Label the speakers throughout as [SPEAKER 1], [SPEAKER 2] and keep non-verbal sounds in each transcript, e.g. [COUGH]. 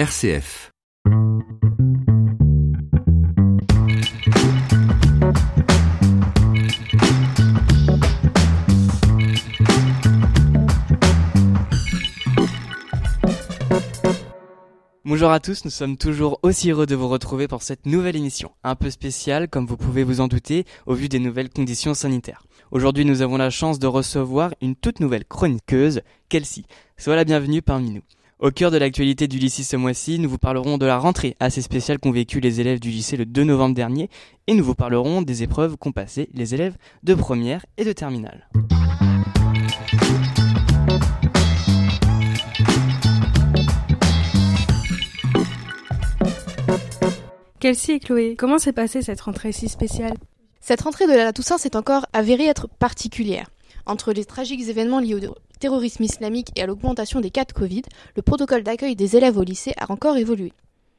[SPEAKER 1] RCF.
[SPEAKER 2] Bonjour à tous, nous sommes toujours aussi heureux de vous retrouver pour cette nouvelle émission, un peu spéciale comme vous pouvez vous en douter au vu des nouvelles conditions sanitaires. Aujourd'hui nous avons la chance de recevoir une toute nouvelle chroniqueuse, Kelsey. Sois la bienvenue parmi nous. Au cœur de l'actualité du lycée ce mois-ci, nous vous parlerons de la rentrée assez spéciale qu'ont vécu les élèves du lycée le 2 novembre dernier et nous vous parlerons des épreuves qu'ont passées les élèves de première et de terminale.
[SPEAKER 3] Kelsey et Chloé, comment s'est passée cette rentrée si spéciale?
[SPEAKER 4] Cette rentrée de la Toussaint s'est encore avérée être particulière. Entre les tragiques événements liés au terrorisme islamique et à l'augmentation des cas de Covid, le protocole d'accueil des élèves au lycée a encore évolué.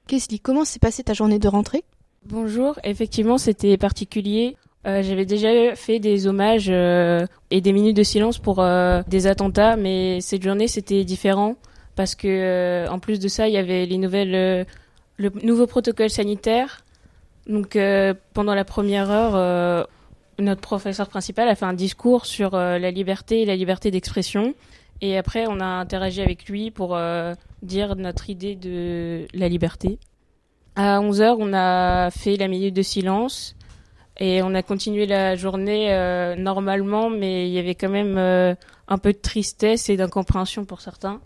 [SPEAKER 4] Kelsey, comment s'est passée ta journée de rentrée?
[SPEAKER 5] Bonjour, effectivement c'était particulier. Euh, J'avais déjà fait des hommages euh, et des minutes de silence pour euh, des attentats, mais cette journée c'était différent parce que en plus de ça il y avait les nouvelles, le nouveau protocole sanitaire. Donc pendant la première heure, notre professeur principal a fait un discours sur euh, la liberté et la liberté d'expression. Et après, on a interagi avec lui pour euh, dire notre idée de la liberté. À 11h, on a fait la minute de silence et on a continué la journée euh, normalement, mais il y avait quand même un peu de tristesse et d'incompréhension pour certains.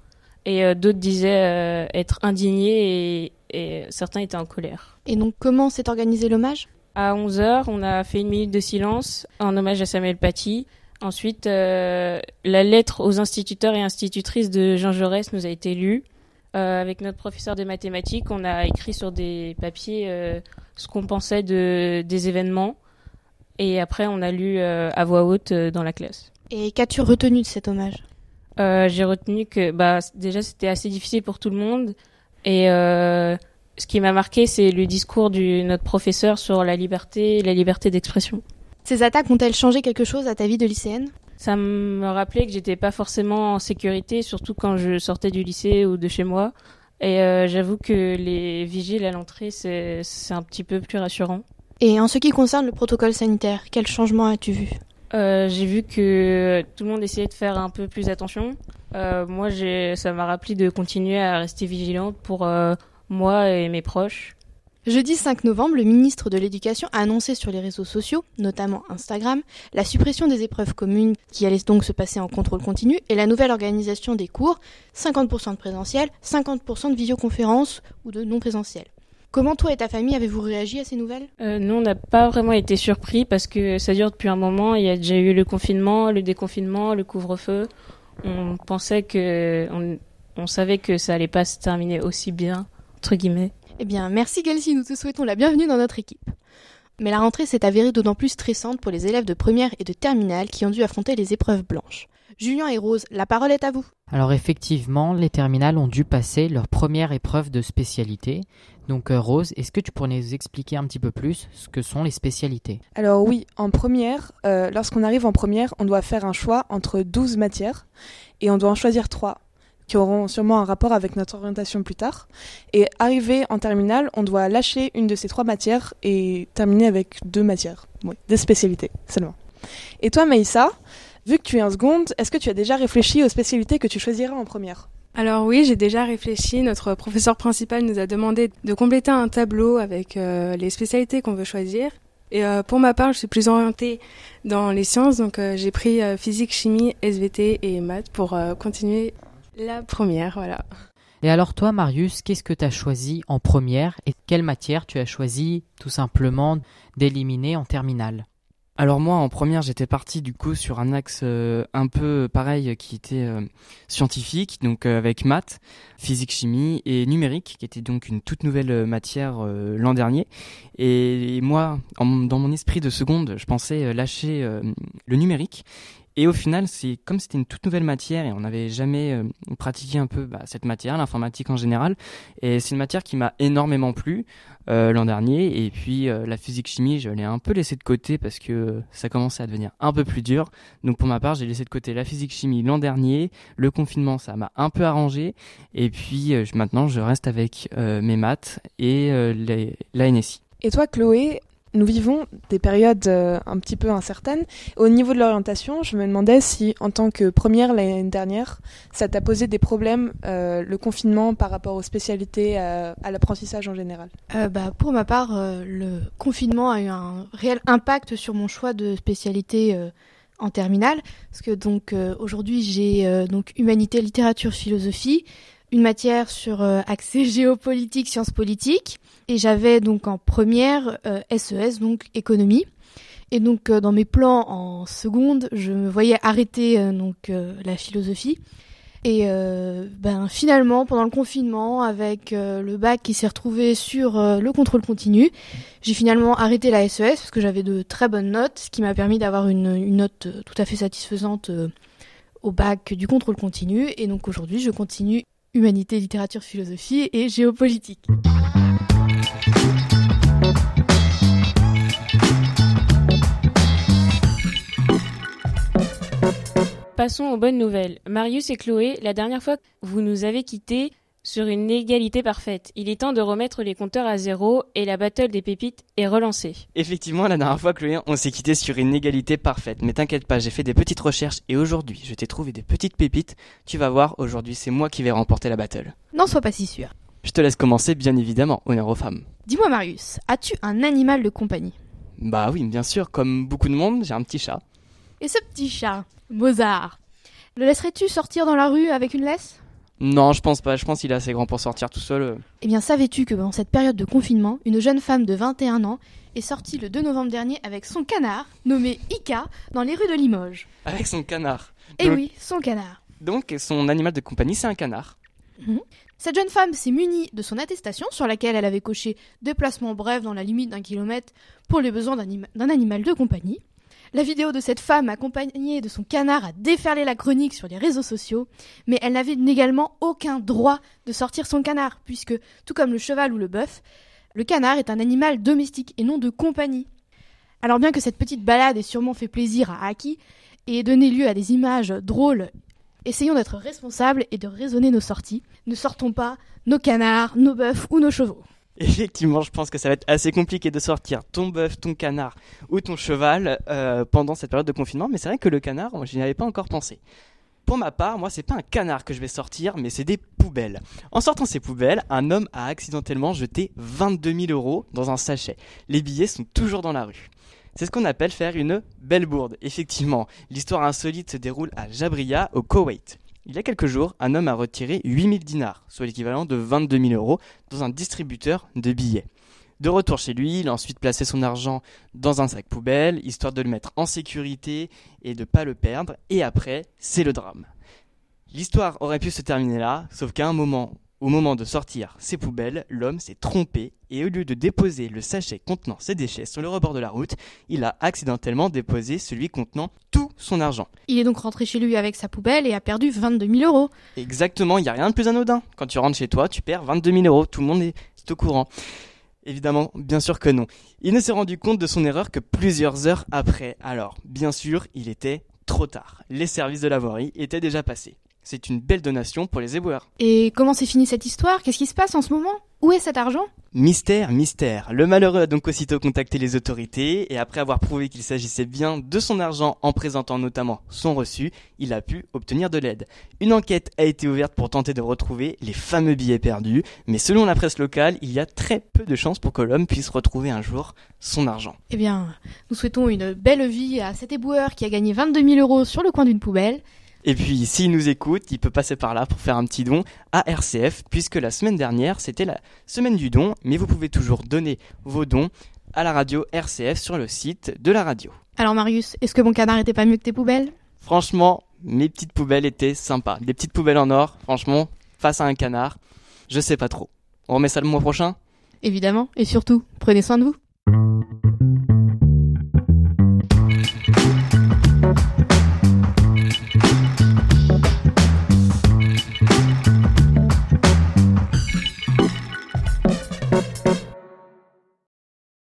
[SPEAKER 5] Et d'autres disaient être indignés et, et certains étaient en colère.
[SPEAKER 4] Et donc comment s'est organisé l'hommage?
[SPEAKER 5] À 11h, on a fait une minute de silence en hommage à Samuel Paty. Ensuite, euh, la lettre aux instituteurs et institutrices de Jean Jaurès nous a été lue. Euh, avec notre professeur de mathématiques, on a écrit sur des papiers euh, ce qu'on pensait de, des événements. Et après, on a lu euh, à voix haute euh, dans la classe.
[SPEAKER 4] Et qu'as-tu retenu de cet hommage?
[SPEAKER 5] Euh, J'ai retenu que bah, déjà, c'était assez difficile pour tout le monde. Et euh, ce qui m'a marqué, c'est le discours de notre professeur sur la liberté la liberté d'expression.
[SPEAKER 4] Ces attaques ont-elles changé quelque chose à ta vie de lycéenne?
[SPEAKER 5] Ça me rappelait que j'étais pas forcément en sécurité, surtout quand je sortais du lycée ou de chez moi. Et euh, j'avoue que les vigiles à l'entrée, c'est un petit peu plus rassurant.
[SPEAKER 4] Et en ce qui concerne le protocole sanitaire, quel changement as-tu vu?
[SPEAKER 5] Euh, j'ai vu que tout le monde essayait de faire un peu plus attention. Euh, moi, ça m'a rappelé de continuer à rester vigilante pour moi et mes proches.
[SPEAKER 4] Jeudi 5 novembre, le ministre de l'Éducation a annoncé sur les réseaux sociaux, notamment Instagram, la suppression des épreuves communes qui allaient donc se passer en contrôle continu et la nouvelle organisation des cours, 50% de présentiel, 50% de visioconférence ou de non présentiel. Comment toi et ta famille avez-vous réagi à ces nouvelles?
[SPEAKER 5] Euh, nous, on n'a pas vraiment été surpris parce que ça dure depuis un moment. Il y a déjà eu le confinement, le déconfinement, le couvre-feu. On pensait que, on, on savait que ça allait pas se terminer aussi bien, entre guillemets.
[SPEAKER 4] Eh bien, merci Kelsey, nous te souhaitons la bienvenue dans notre équipe. Mais la rentrée s'est avérée d'autant plus stressante pour les élèves de première et de terminale qui ont dû affronter les épreuves blanches. Julien et Rose, la parole est à vous.
[SPEAKER 6] Alors effectivement, les terminales ont dû passer leur première épreuve de spécialité. Donc euh, Rose, est-ce que tu pourrais nous expliquer un petit peu plus ce que sont les spécialités?
[SPEAKER 7] Alors oui, en première, euh, lorsqu'on arrive en première, on doit faire un choix entre 12 matières et on doit en choisir 3 qui auront sûrement un rapport avec notre orientation plus tard. Et arrivé en terminale, on doit lâcher une de ces trois matières et terminer avec deux matières, oui, des spécialités seulement. Et toi, Maïssa, vu que tu es en seconde, est-ce que tu as déjà réfléchi aux spécialités que tu choisiras en première?
[SPEAKER 3] Alors oui, j'ai déjà réfléchi. Notre professeur principal nous a demandé de compléter un tableau avec euh, les spécialités qu'on veut choisir. Et euh, pour ma part, je suis plus orientée dans les sciences, donc euh, j'ai pris physique, chimie, SVT et maths pour continuer la première, voilà.
[SPEAKER 6] Et alors toi, Marius, qu'est-ce que tu as choisi en première et quelle matière tu as choisi tout simplement d'éliminer en terminale?
[SPEAKER 2] Alors moi, en première, j'étais parti du coup sur un axe euh, un peu pareil qui était euh, scientifique, donc euh, avec maths, physique, chimie et numérique, qui était donc une toute nouvelle euh, matière euh, l'an dernier. Et, moi, en- dans mon esprit de seconde, je pensais euh, lâcher euh, le numérique Et au final, c'est comme c'était une toute nouvelle matière et on n'avait jamais euh, pratiqué un peu bah, cette matière, l'informatique en général. Et c'est une matière qui m'a énormément plu euh, l'an dernier. Et puis euh, la physique-chimie, je l'ai un peu laissé de côté parce que ça commençait à devenir un peu plus dur. Donc pour ma part, j'ai laissé de côté la physique-chimie l'an dernier. Le confinement, ça m'a un peu arrangé. Et puis maintenant, je reste avec mes maths et les, la NSI.
[SPEAKER 7] Et toi, Chloé, nous vivons des périodes euh, un petit peu incertaines. Au niveau de l'orientation, je me demandais si, en tant que première l'année dernière, ça t'a posé des problèmes, euh, le confinement par rapport aux spécialités, euh, à l'apprentissage en général.
[SPEAKER 4] Bah, Pour ma part, le confinement a eu un réel impact sur mon choix de spécialité en terminale, parce que donc aujourd'hui j'ai donc humanité, littérature, philosophie, une matière sur accès [LAUGHS] géopolitique, sciences politiques et j'avais donc en première SES, euh, donc économie. Et donc euh, dans mes plans en seconde, je me voyais arrêter euh, donc la philosophie. Et ben finalement, pendant le confinement, avec le bac qui s'est retrouvé sur le contrôle continu, j'ai finalement arrêté la SES parce que j'avais de très bonnes notes, ce qui m'a permis d'avoir une, une, note tout à fait satisfaisante au bac du contrôle continu. Et donc aujourd'hui, je continue humanité, littérature, philosophie et géopolitique.
[SPEAKER 5] Passons aux bonnes nouvelles. Marius et Chloé, la dernière fois, vous nous avez quittés sur une égalité parfaite. Il est temps de remettre les compteurs à zéro et la battle des pépites est relancée.
[SPEAKER 2] Effectivement, la dernière fois, Chloé, on s'est quitté sur une égalité parfaite. Mais t'inquiète pas, j'ai fait des petites recherches et aujourd'hui, je t'ai trouvé des petites pépites. Tu vas voir, aujourd'hui, c'est moi qui vais remporter la battle.
[SPEAKER 4] N'en sois pas si sûr.
[SPEAKER 2] Je te laisse commencer, bien évidemment, honneur aux femmes.
[SPEAKER 4] Dis-moi, Marius, as-tu un animal de compagnie?
[SPEAKER 2] Bah oui, bien sûr, comme beaucoup de monde, j'ai un petit chat.
[SPEAKER 4] Et ce petit chat, Mozart, le laisserais-tu sortir dans la rue avec une laisse?
[SPEAKER 2] Non, je pense pas. Je pense qu'il est assez grand pour sortir tout seul.
[SPEAKER 4] Eh bien, savais-tu que dans cette période de confinement, une jeune femme de 21 ans est sortie le 2 novembre dernier avec son canard, nommé Ika, dans les rues de Limoges?
[SPEAKER 2] Avec son canard
[SPEAKER 4] Eh oui, son canard.
[SPEAKER 2] Donc, son animal de compagnie, c'est un canard.
[SPEAKER 4] Mhm. Cette jeune femme s'est munie de son attestation sur laquelle elle avait coché déplacement bref dans la limite d'un kilomètre pour les besoins d'un animal de compagnie. La vidéo de cette femme accompagnée de son canard a déferlé la chronique sur les réseaux sociaux, mais elle n'avait également aucun droit de sortir son canard, puisque, tout comme le cheval ou le bœuf, le canard est un animal domestique et non de compagnie. Alors bien que cette petite balade ait sûrement fait plaisir à Aki et donné lieu à des images drôles, essayons d'être responsables et de raisonner nos sorties. Ne sortons pas nos canards, nos bœufs ou nos chevaux.
[SPEAKER 2] Effectivement, je pense que ça va être assez compliqué de sortir ton bœuf, ton canard ou ton cheval euh, pendant cette période de confinement, mais c'est vrai que le canard, je n'y avais pas encore pensé. Pour ma part, moi, c'est pas un canard que je vais sortir, mais c'est des poubelles. En sortant ces poubelles, un homme a accidentellement jeté 22 000 euros dans un sachet. Les billets sont toujours dans la rue. C'est ce qu'on appelle faire une belle bourde. Effectivement, l'histoire insolite se déroule à Jabria, au Koweït. Il y a quelques jours, un homme a retiré 8000 dinars, soit l'équivalent de 22 000 euros, dans un distributeur de billets. De retour chez lui, il a ensuite placé son argent dans un sac poubelle, histoire de le mettre en sécurité et de ne pas le perdre, et après, c'est le drame. L'histoire aurait pu se terminer là, sauf qu'à un moment au moment de sortir ses poubelles, l'homme s'est trompé et au lieu de déposer le sachet contenant ses déchets sur le rebord de la route, il a accidentellement déposé celui contenant tout son argent.
[SPEAKER 4] Il est donc rentré chez lui avec sa poubelle et a perdu 22 000 euros.
[SPEAKER 2] Exactement, il n'y a rien de plus anodin. Quand tu rentres chez toi, tu perds 22 000 euros. Tout le monde est, au courant. Évidemment, bien sûr que non. Il ne s'est rendu compte de son erreur que plusieurs heures après. Alors, bien sûr, il était trop tard. Les services de la voirie étaient déjà passés. C'est une belle donation pour les éboueurs.
[SPEAKER 4] Et comment s'est finie cette histoire? Qu'est-ce qui se passe en ce moment? Où est cet argent?
[SPEAKER 2] Mystère, mystère. Le malheureux a donc aussitôt contacté les autorités et après avoir prouvé qu'il s'agissait bien de son argent en présentant notamment son reçu, il a pu obtenir de l'aide. Une enquête a été ouverte pour tenter de retrouver les fameux billets perdus, mais selon la presse locale, il y a très peu de chances pour que l'homme puisse retrouver un jour son argent.
[SPEAKER 4] Eh bien, nous souhaitons une belle vie à cet éboueur qui a gagné 22 000 euros sur le coin d'une poubelle.
[SPEAKER 2] Et puis, s'il nous écoute, il peut passer par là pour faire un petit don à RCF, puisque la semaine dernière, c'était la semaine du don, mais vous pouvez toujours donner vos dons à la radio RCF sur le site de la radio.
[SPEAKER 4] Alors Marius, est-ce que mon canard était pas mieux que tes poubelles?
[SPEAKER 2] Franchement, mes petites poubelles étaient sympas. Des petites poubelles en or, franchement, face à un canard, je sais pas trop. On remet ça le mois prochain?
[SPEAKER 4] Évidemment, et surtout, prenez soin de vous.